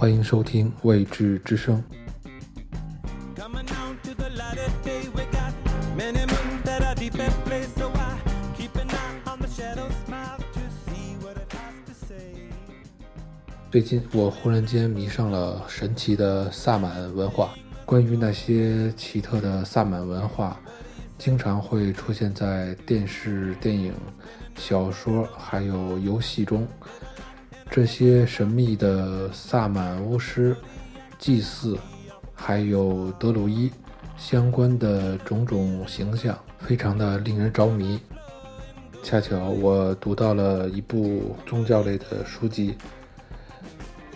欢迎收听《未知之声》。最近我忽然间迷上了神奇的萨满文化。关于那些奇特的萨满文化，经常会出现在电视、电影、小说还有游戏中。这些神秘的萨满巫师、祭祀，还有德鲁伊相关的种种形象，非常的令人着迷。恰巧我读到了一部宗教类的书籍。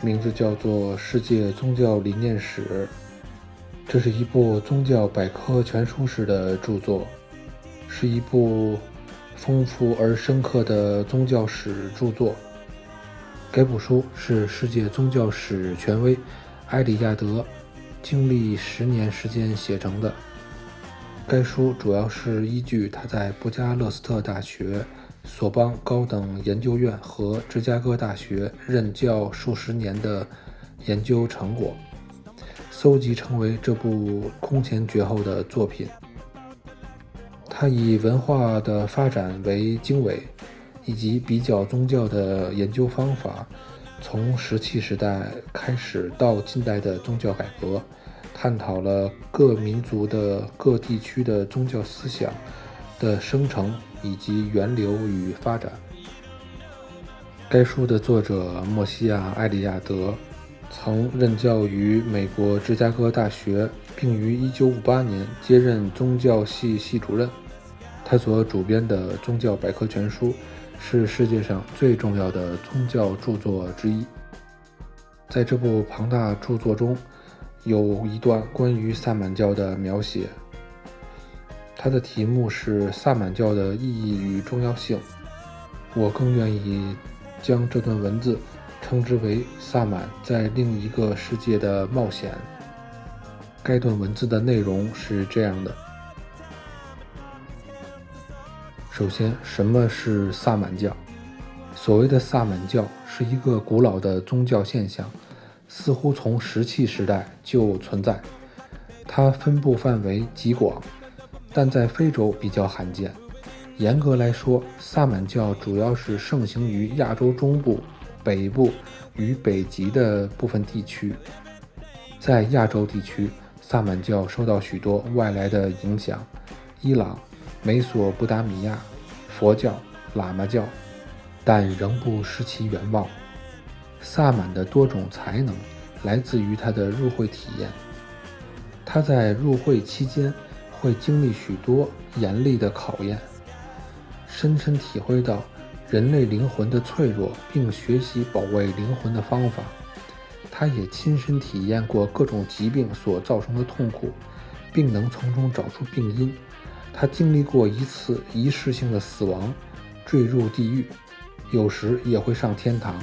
名字叫做《世界宗教理念史》，这是一部宗教百科全书式的著作，是一部丰富而深刻的宗教史著作。该部书是世界宗教史权威埃里亚德经历十年时间写成的。该书主要是依据他在布加勒斯特大学。索邦高等研究院和芝加哥大学任教数十年的研究成果，搜集成为这部空前绝后的作品。他以文化的发展为经纬，以及比较宗教的研究方法，从石器时代开始到近代的宗教改革，探讨了各民族的各地区的宗教思想的生成。以及源流与发展。该书的作者莫西亚·埃里亚德曾任教于美国芝加哥大学，并于1958年接任宗教系系主任。他所主编的《宗教百科全书》是世界上最重要的宗教著作之一。在这部庞大著作中，有一段关于萨满教的描写。它的题目是萨满教的意义与重要性。我更愿意将这段文字称之为萨满在另一个世界的冒险。该段文字的内容是这样的：首先，什么是萨满教？所谓的萨满教是一个古老的宗教现象，似乎从石器时代就存在。它分布范围极广。但在非洲比较罕见。严格来说，萨满教主要是盛行于亚洲中部、北部与北极的部分地区。在亚洲地区，萨满教受到许多外来的影响：伊朗、美索不达米亚、佛教、喇嘛教，但仍不失其原貌。萨满的多种才能来自于他的入会体验。他在入会期间。会经历许多严厉的考验，深深体会到人类灵魂的脆弱，并学习保卫灵魂的方法。他也亲身体验过各种疾病所造成的痛苦，并能从中找出病因。他经历过一次仪式性的死亡，坠入地狱，有时也会上天堂。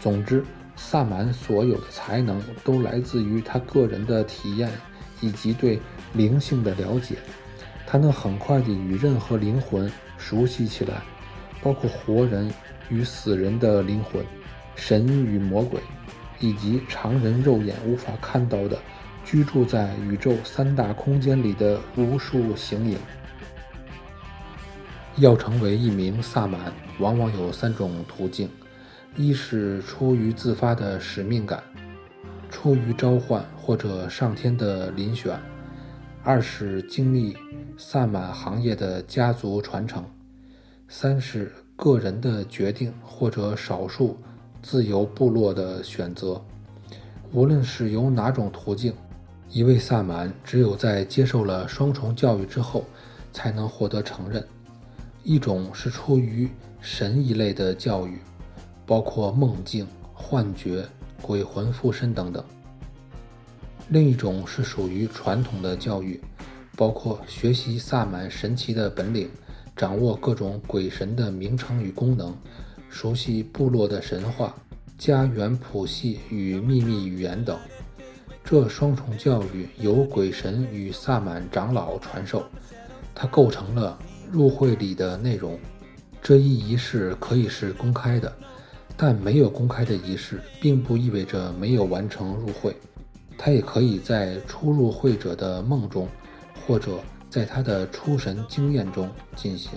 总之，萨满所有的才能都来自于他个人的体验以及对。灵性的了解，他能很快地与任何灵魂熟悉起来，包括活人与死人的灵魂、神与魔鬼，以及常人肉眼无法看到的居住在宇宙三大空间里的无数形影。要成为一名萨满，往往有三种途径：一是出于自发的使命感，出于召唤或者上天的遴选。二是经历萨满行业的家族传承，三是个人的决定或者少数自由部落的选择。无论是由哪种途径，一位萨满只有在接受了双重教育之后，才能获得承认。一种是出于神一类的教育，包括梦境、幻觉、鬼魂附身等等。另一种是属于传统的教育，包括学习萨满神奇的本领，掌握各种鬼神的名称与功能，熟悉部落的神话、家园谱系与秘密语言等。这双重教育由鬼神与萨满长老传授，它构成了入会礼的内容。这一仪式可以是公开的，但没有公开的仪式，并不意味着没有完成入会。他也可以在初入会者的梦中，或者在他的出神经验中进行。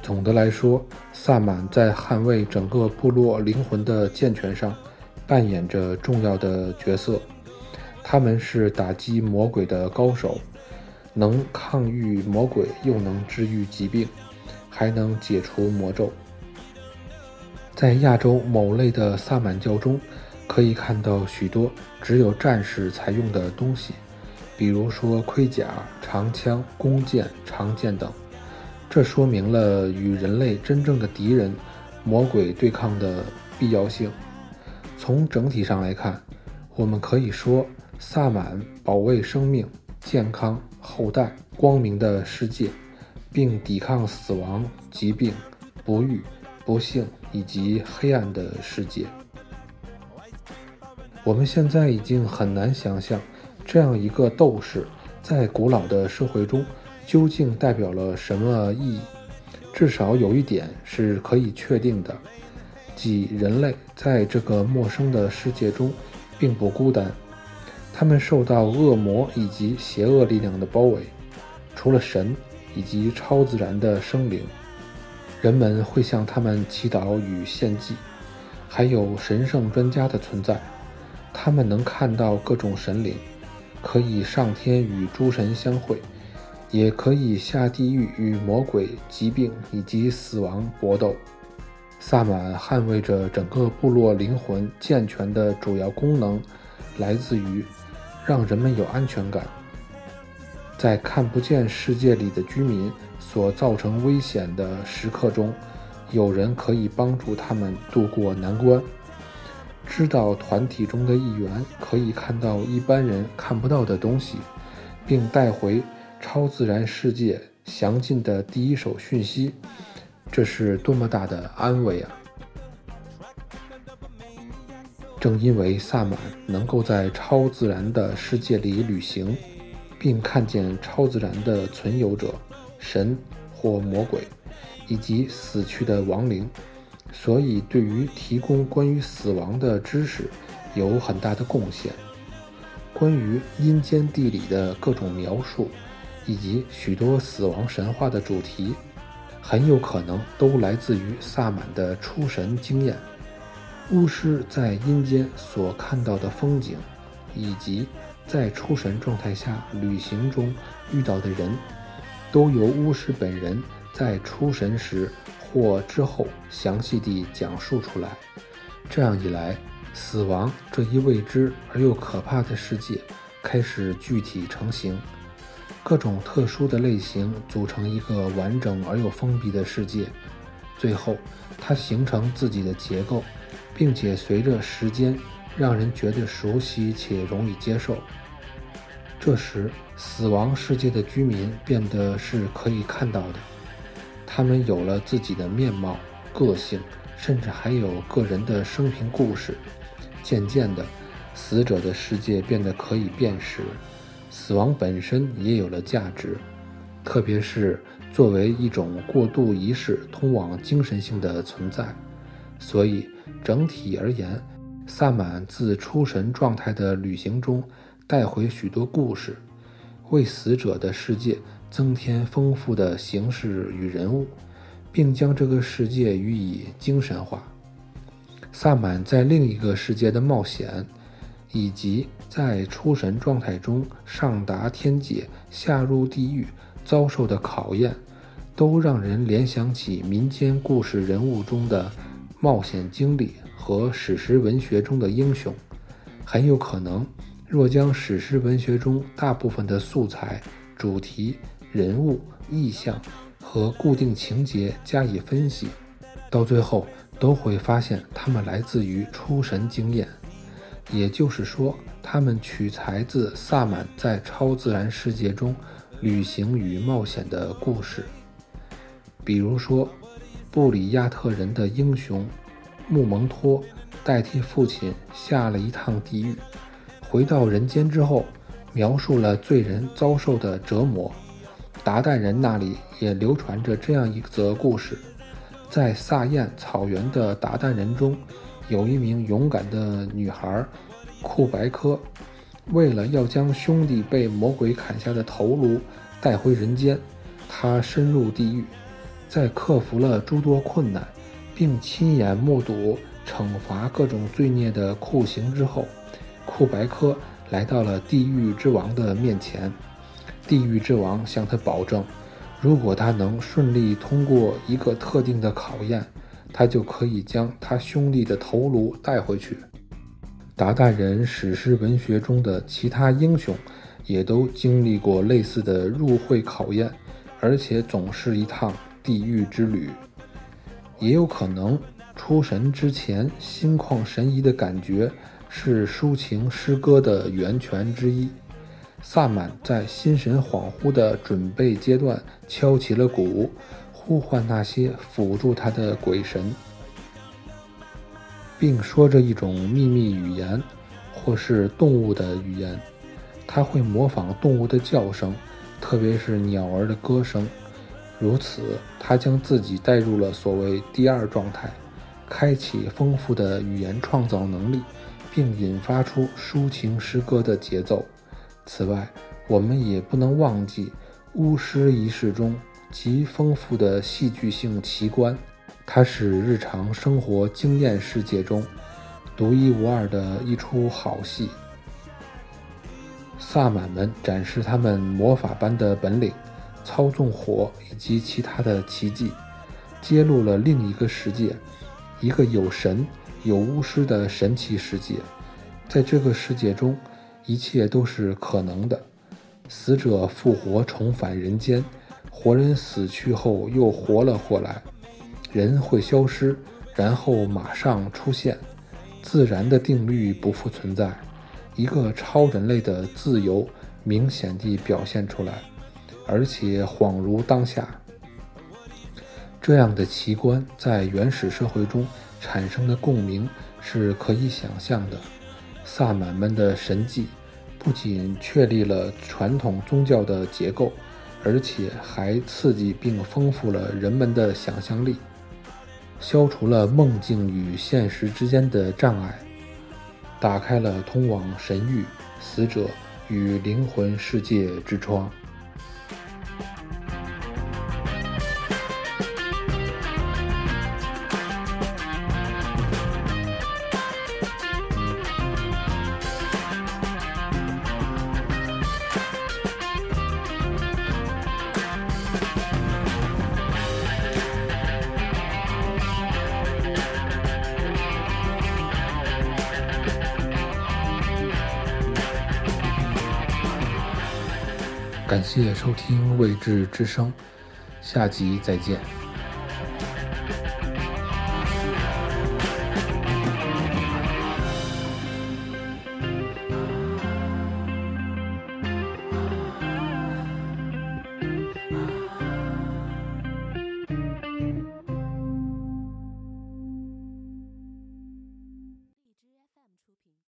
总的来说，萨满在捍卫整个部落灵魂的健全上扮演着重要的角色。他们是打击魔鬼的高手，能抗御魔鬼，又能治愈疾病，还能解除魔咒。在亚洲某类的萨满教中，可以看到许多只有战士才用的东西，比如说盔甲、长枪、弓箭、长剑等。这说明了与人类真正的敌人——魔鬼对抗的必要性。从整体上来看，我们可以说，萨满保卫生命、健康、后代、光明的世界，并抵抗死亡、疾病、不育。不幸以及黑暗的世界，我们现在已经很难想象，这样一个斗士在古老的社会中究竟代表了什么意义。至少有一点是可以确定的，即人类在这个陌生的世界中并不孤单，他们受到恶魔以及邪恶力量的包围，除了神以及超自然的生灵。人们会向他们祈祷与献祭，还有神圣专家的存在。他们能看到各种神灵，可以上天与诸神相会，也可以下地狱与魔鬼、疾病以及死亡搏斗。萨满捍卫着整个部落灵魂健全的主要功能，来自于让人们有安全感。在看不见世界里的居民所造成危险的时刻中，有人可以帮助他们渡过难关。知道团体中的一员可以看到一般人看不到的东西，并带回超自然世界详尽的第一手讯息，这是多么大的安慰啊！正因为萨满能够在超自然的世界里旅行。并看见超自然的存有者、神或魔鬼，以及死去的亡灵，所以对于提供关于死亡的知识有很大的贡献。关于阴间地理的各种描述，以及许多死亡神话的主题，很有可能都来自于萨满的出神经验。巫师在阴间所看到的风景，以及。在出神状态下旅行中遇到的人，都由巫师本人在出神时或之后详细地讲述出来。这样一来，死亡这一未知而又可怕的世界开始具体成型。各种特殊的类型组成一个完整而又封闭的世界，最后它形成自己的结构，并且随着时间。让人觉得熟悉且容易接受。这时，死亡世界的居民变得是可以看到的，他们有了自己的面貌、个性，甚至还有个人的生平故事。渐渐的，死者的世界变得可以辨识，死亡本身也有了价值，特别是作为一种过渡仪式通往精神性的存在。所以，整体而言。萨满自出神状态的旅行中带回许多故事，为死者的世界增添丰富的形式与人物，并将这个世界予以精神化。萨满在另一个世界的冒险，以及在出神状态中上达天界、下入地狱遭受的考验，都让人联想起民间故事人物中的冒险经历。和史诗文学中的英雄，很有可能，若将史诗文学中大部分的素材、主题、人物、意象和固定情节加以分析，到最后都会发现它们来自于出神经验，也就是说，他们取材自萨满在超自然世界中旅行与冒险的故事。比如说，布里亚特人的英雄。穆蒙托代替父亲下了一趟地狱，回到人间之后，描述了罪人遭受的折磨。达靼人那里也流传着这样一则故事：在萨燕草原的达靼人中，有一名勇敢的女孩库白科，为了要将兄弟被魔鬼砍下的头颅带回人间，她深入地狱，在克服了诸多困难，并亲眼目睹惩罚各种罪孽的酷刑之后，库白科来到了地狱之王的面前。地狱之王向他保证，如果他能顺利通过一个特定的考验，他就可以将他兄弟的头颅带回去。达靼人史诗文学中的其他英雄也都经历过类似的入会考验，而且总是一趟地狱之旅。也有可能，出神之前心旷神怡的感觉是抒情诗歌的源泉之一。萨满在心神恍惚的准备阶段敲起了鼓，呼唤那些辅助他的鬼神，并说着一种秘密语言，或是动物的语言。他会模仿动物的叫声，特别是鸟儿的歌声。如此，他将自己带入了所谓第二状态，开启丰富的语言创造能力，并引发出抒情诗歌的节奏。此外，我们也不能忘记巫师仪式中极丰富的戏剧性奇观，它是日常生活经验世界中独一无二的一出好戏。萨满们展示他们魔法般的本领，操纵火以及其他的奇迹，揭露了另一个世界，一个有神有巫师的神奇世界。在这个世界中。一切都是可能的，死者复活，重返人间；活人死去后又活了过来。人会消失，然后马上出现。自然的定律不复存在，一个超人类的自由明显地表现出来，而且恍如当下。这样的奇观在原始社会中产生的共鸣是可以想象的。萨满们的神迹。不仅确立了传统宗教的结构，而且还刺激并丰富了人们的想象力，消除了梦境与现实之间的障碍，打开了通往神域、死者与灵魂世界之窗。感谢收听未知之声，下集再见。